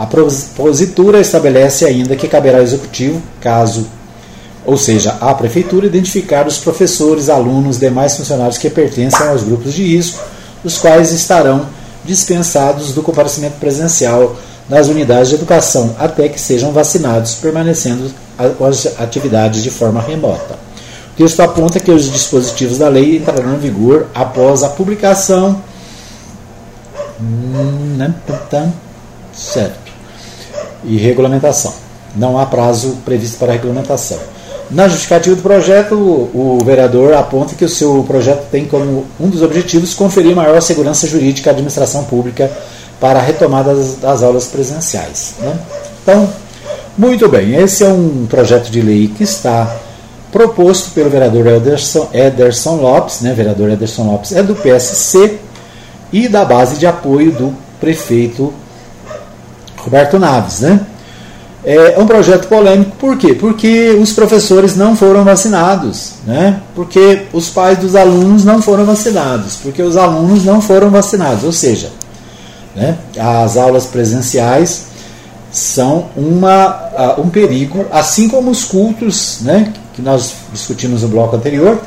A propositura estabelece ainda que caberá ao executivo, caso, ou seja, à prefeitura, identificar os professores, alunos, demais funcionários que pertencem aos grupos de risco, os quais estarão dispensados do comparecimento presencial nas unidades de educação até que sejam vacinados, permanecendo as atividades de forma remota. O texto aponta que os dispositivos da lei entrarão em vigor após a publicação Hum, né? Certo. E regulamentação. Não há prazo previsto para regulamentação. Na justificativa do projeto, o, o vereador aponta que o seu projeto tem como um dos objetivos conferir maior segurança jurídica à administração pública para a retomada das, das aulas presenciais. Né? Então, muito bem, esse é um projeto de lei que está proposto pelo vereador Ederson, Ederson Lopes, né? vereador Ederson Lopes é do PSC e da base de apoio do prefeito Roberto Naves. Né? É um projeto polêmico, por quê? Porque os professores não foram vacinados, né? porque os pais dos alunos não foram vacinados, porque os alunos não foram vacinados, ou seja, né? as aulas presenciais são uma, um perigo, assim como os cultos, né? que nós discutimos no bloco anterior,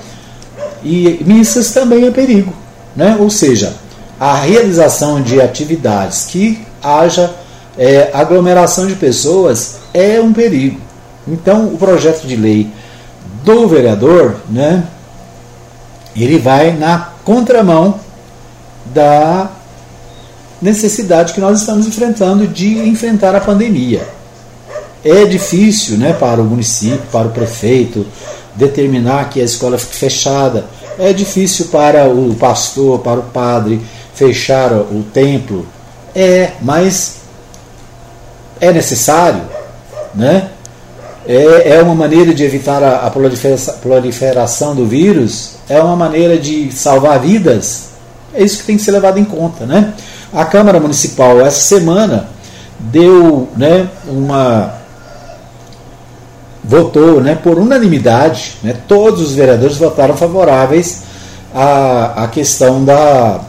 e missas também é perigo. Né? Ou seja, a realização de atividades que haja é, aglomeração de pessoas é um perigo. Então, o projeto de lei do vereador, né, ele vai na contramão da necessidade que nós estamos enfrentando de enfrentar a pandemia. É difícil né, para o município, para o prefeito, determinar que a escola fique fechada. É difícil para o pastor, para o padre fechar o templo. É, mas é necessário, né? É, é uma maneira de evitar a, a proliferação do vírus, é uma maneira de salvar vidas. É isso que tem que ser levado em conta, né? A Câmara Municipal essa semana deu, né, uma votou, né, por unanimidade, né, todos os vereadores votaram favoráveis à, à questão da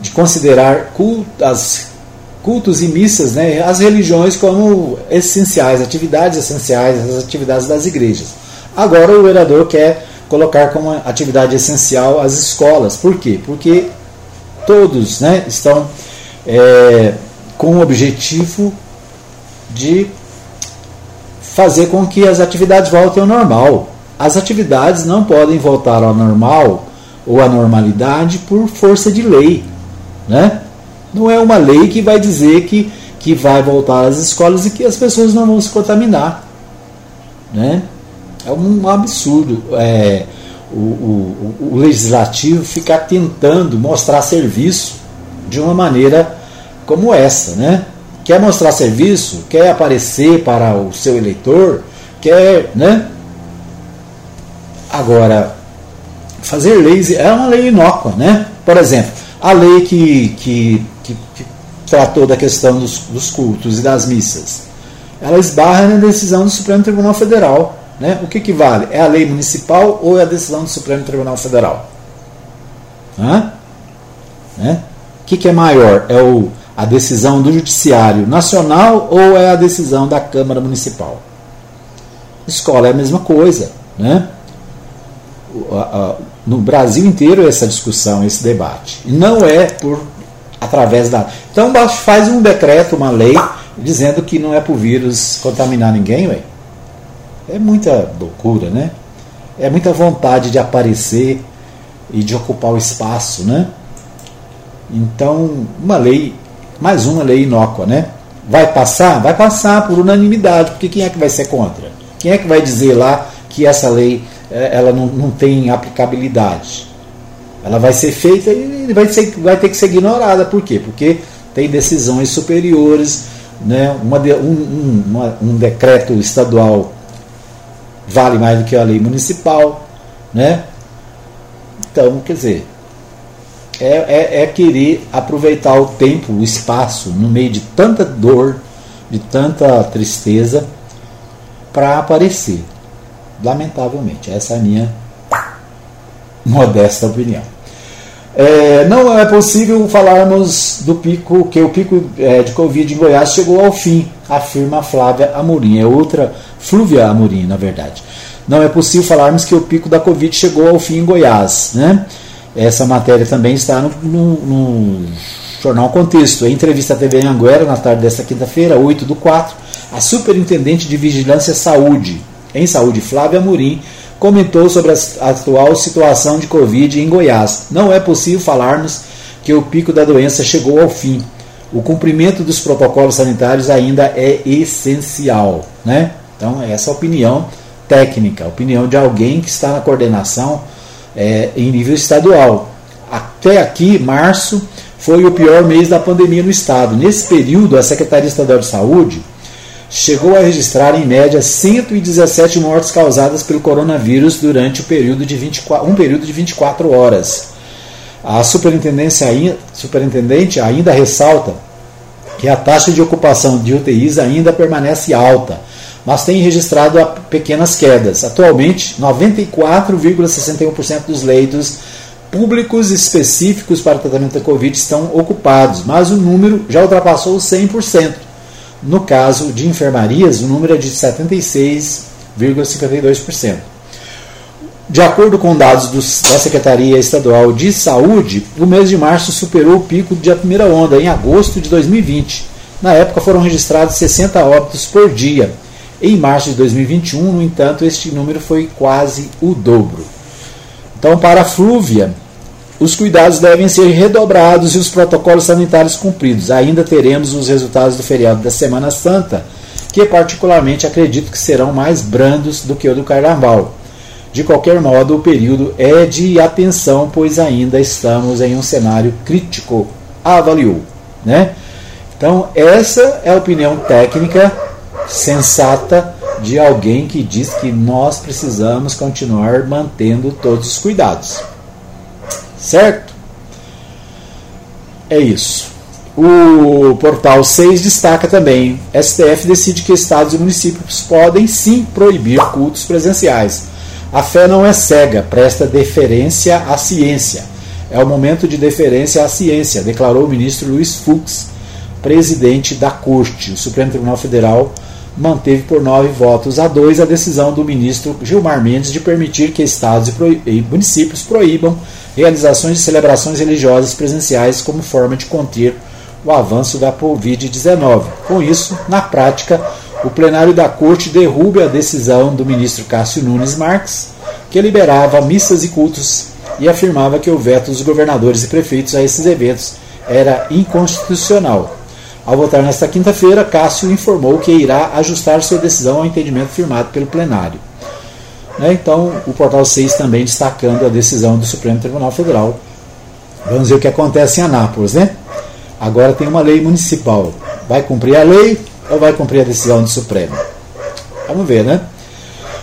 de considerar as cultos e missas, né, as religiões como essenciais, atividades essenciais, as atividades das igrejas. Agora o vereador quer colocar como atividade essencial as escolas. Por quê? Porque todos né, estão é, com o objetivo de fazer com que as atividades voltem ao normal. As atividades não podem voltar ao normal ou à normalidade por força de lei. Né? Não é uma lei que vai dizer que, que vai voltar às escolas e que as pessoas não vão se contaminar. Né? É um absurdo é, o, o, o legislativo ficar tentando mostrar serviço de uma maneira como essa. Né? Quer mostrar serviço, quer aparecer para o seu eleitor, quer. Né? Agora, fazer leis é uma lei inócua. Né? Por exemplo, a lei que, que que, que tratou da questão dos, dos, cultos e das missas. Ela esbarra na decisão do Supremo Tribunal Federal. Né? O que, que vale? É a lei municipal ou é a decisão do Supremo Tribunal Federal? Hã? Né? O que, que é maior? É o, a decisão do Judiciário Nacional ou é a decisão da Câmara Municipal? Escola é a mesma coisa. Né? No Brasil inteiro essa discussão, esse debate. E não é por através da. Então faz um decreto, uma lei, dizendo que não é para o vírus contaminar ninguém, ué. É muita loucura, né? É muita vontade de aparecer e de ocupar o espaço, né? Então, uma lei, mais uma lei inócua, né? Vai passar? Vai passar por unanimidade, porque quem é que vai ser contra? Quem é que vai dizer lá que essa lei eh, ela não, não tem aplicabilidade? Ela vai ser feita e vai, ser, vai ter que ser ignorada. Por quê? Porque tem decisões superiores, né? uma, um, uma, um decreto estadual vale mais do que a lei municipal. Né? Então, quer dizer, é, é, é, querer aproveitar o tempo, o espaço, no meio de tanta dor, de tanta tristeza, para aparecer. Lamentavelmente, essa é a minha modesta opinião. É, não é possível falarmos do pico, que o pico é, de Covid em Goiás chegou ao fim, afirma Flávia Amorim. É outra, Flúvia Amorim, na verdade. Não é possível falarmos que o pico da Covid chegou ao fim em Goiás. Né? Essa matéria também está no, no, no jornal Contexto. Em entrevista à TV Anguera, na tarde desta quinta-feira, 8 do 4, a superintendente de Vigilância Saúde, em Saúde, Flávia Amorim, comentou sobre a atual situação de Covid em Goiás. Não é possível falarmos que o pico da doença chegou ao fim. O cumprimento dos protocolos sanitários ainda é essencial. Né? Então, essa é a opinião técnica, a opinião de alguém que está na coordenação é, em nível estadual. Até aqui, março, foi o pior mês da pandemia no estado. Nesse período, a Secretaria Estadual de Saúde chegou a registrar em média 117 mortes causadas pelo coronavírus durante o período de 24, um período de 24 horas. A superintendência, superintendente ainda ressalta que a taxa de ocupação de UTIs ainda permanece alta, mas tem registrado pequenas quedas. Atualmente, 94,61% dos leitos públicos específicos para tratamento da Covid estão ocupados, mas o número já ultrapassou os 100%. No caso de enfermarias, o número é de 76,52%. De acordo com dados da Secretaria Estadual de Saúde, o mês de março superou o pico da primeira onda, em agosto de 2020. Na época foram registrados 60 óbitos por dia. Em março de 2021, no entanto, este número foi quase o dobro. Então, para a Flúvia, os cuidados devem ser redobrados e os protocolos sanitários cumpridos. Ainda teremos os resultados do feriado da Semana Santa, que particularmente acredito que serão mais brandos do que o do Carnaval. De qualquer modo, o período é de atenção, pois ainda estamos em um cenário crítico, avaliou. Né? Então, essa é a opinião técnica sensata de alguém que diz que nós precisamos continuar mantendo todos os cuidados. Certo? É isso. O portal 6 destaca também: STF decide que estados e municípios podem sim proibir cultos presenciais. A fé não é cega, presta deferência à ciência. É o momento de deferência à ciência, declarou o ministro Luiz Fux, presidente da Corte. O Supremo Tribunal Federal manteve por nove votos a dois a decisão do ministro Gilmar Mendes de permitir que estados e municípios proíbam realizações de celebrações religiosas presenciais como forma de conter o avanço da Covid-19. Com isso, na prática, o plenário da Corte derruba a decisão do ministro Cássio Nunes Marques, que liberava missas e cultos e afirmava que o veto dos governadores e prefeitos a esses eventos era inconstitucional. Ao votar nesta quinta-feira, Cássio informou que irá ajustar sua decisão ao entendimento firmado pelo plenário. Né? Então, o Portal 6 também destacando a decisão do Supremo Tribunal Federal. Vamos ver o que acontece em Anápolis, né? Agora tem uma lei municipal. Vai cumprir a lei ou vai cumprir a decisão do Supremo? Vamos ver, né?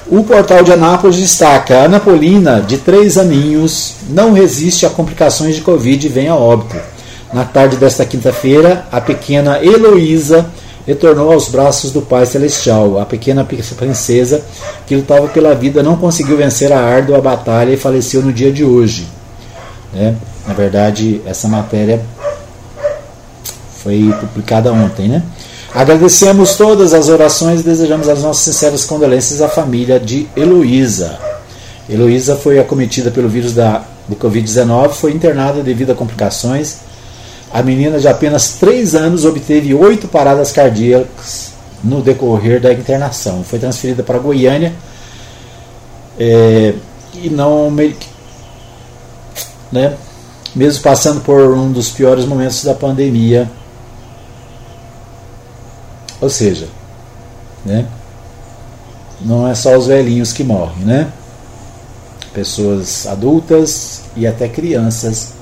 O portal de Anápolis destaca: Anapolina, de três aninhos, não resiste a complicações de Covid e vem a óbito. Na tarde desta quinta-feira, a pequena Heloísa retornou aos braços do Pai Celestial. A pequena princesa, que lutava pela vida, não conseguiu vencer a árdua batalha e faleceu no dia de hoje. Né? Na verdade, essa matéria foi publicada ontem. Né? Agradecemos todas as orações e desejamos as nossas sinceras condolências à família de Heloísa. Heloísa foi acometida pelo vírus da, do Covid-19, foi internada devido a complicações a menina de apenas 3 anos obteve oito paradas cardíacas no decorrer da internação. Foi transferida para Goiânia é, e não. Né, mesmo passando por um dos piores momentos da pandemia. Ou seja, né, não é só os velhinhos que morrem, né? Pessoas adultas e até crianças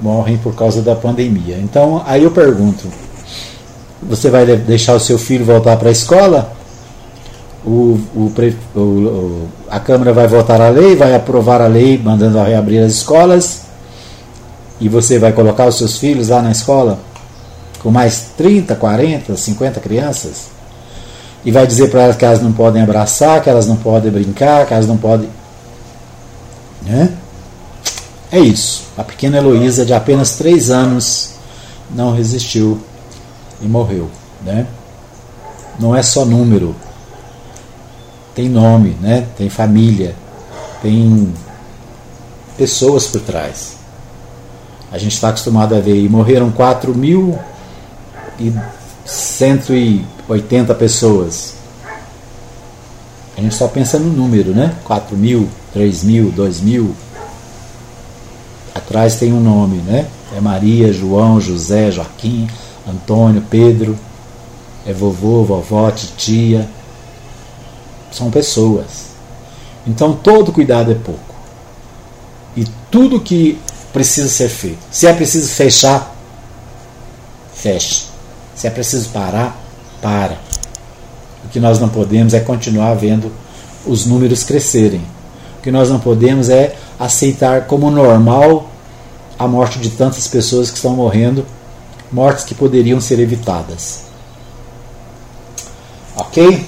morrem por causa da pandemia. Então, aí eu pergunto: você vai deixar o seu filho voltar para a escola? O, o, o, a Câmara vai votar a lei, vai aprovar a lei mandando reabrir as escolas e você vai colocar os seus filhos lá na escola com mais 30, 40, 50 crianças e vai dizer para elas que elas não podem abraçar, que elas não podem brincar, que elas não podem. Né? É isso. A pequena Heloísa, de apenas 3 anos, não resistiu e morreu. Né? Não é só número. Tem nome, né? tem família, tem pessoas por trás. A gente está acostumado a ver. E morreram 4.180 pessoas. A gente só pensa no número, né? 4 mil, 3 mil, 2 mil. Atrás tem um nome, né? É Maria, João, José, Joaquim, Antônio, Pedro, é vovô, vovó, titia. São pessoas. Então todo cuidado é pouco. E tudo que precisa ser feito. Se é preciso fechar, feche. Se é preciso parar, para. O que nós não podemos é continuar vendo os números crescerem. O que nós não podemos é aceitar como normal a morte de tantas pessoas que estão morrendo, mortes que poderiam ser evitadas. Ok?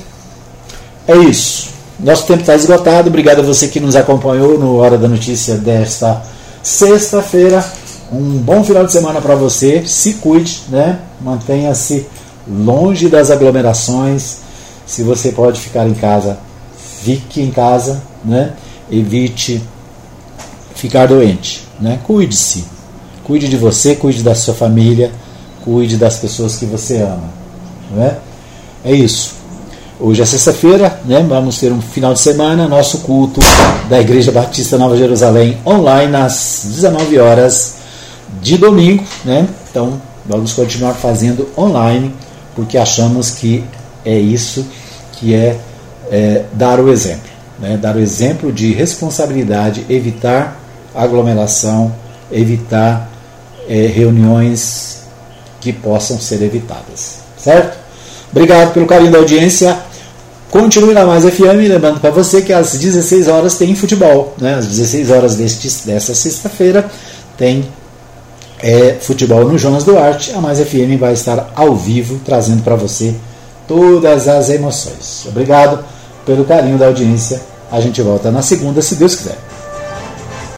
É isso. Nosso tempo está esgotado. Obrigado a você que nos acompanhou no Hora da Notícia desta sexta-feira. Um bom final de semana para você. Se cuide, né? Mantenha-se longe das aglomerações. Se você pode ficar em casa, fique em casa, né? Evite ficar doente, né? Cuide-se. Cuide de você, cuide da sua família, cuide das pessoas que você ama, né? É isso. Hoje é sexta-feira, né? Vamos ter um final de semana, nosso culto da Igreja Batista Nova Jerusalém online às 19 horas de domingo, né? Então, vamos continuar fazendo online porque achamos que é isso que é, é dar o exemplo. Né? Dar o exemplo de responsabilidade, evitar aglomeração, evitar é, reuniões que possam ser evitadas. Certo? Obrigado pelo carinho da audiência. Continue na Mais FM, lembrando para você que às 16 horas tem futebol. Né? Às 16 horas deste, desta sexta-feira tem é, Futebol no Jonas Duarte, a Mais FM vai estar ao vivo trazendo para você todas as emoções. Obrigado pelo carinho da audiência. A gente volta na segunda, se Deus quiser.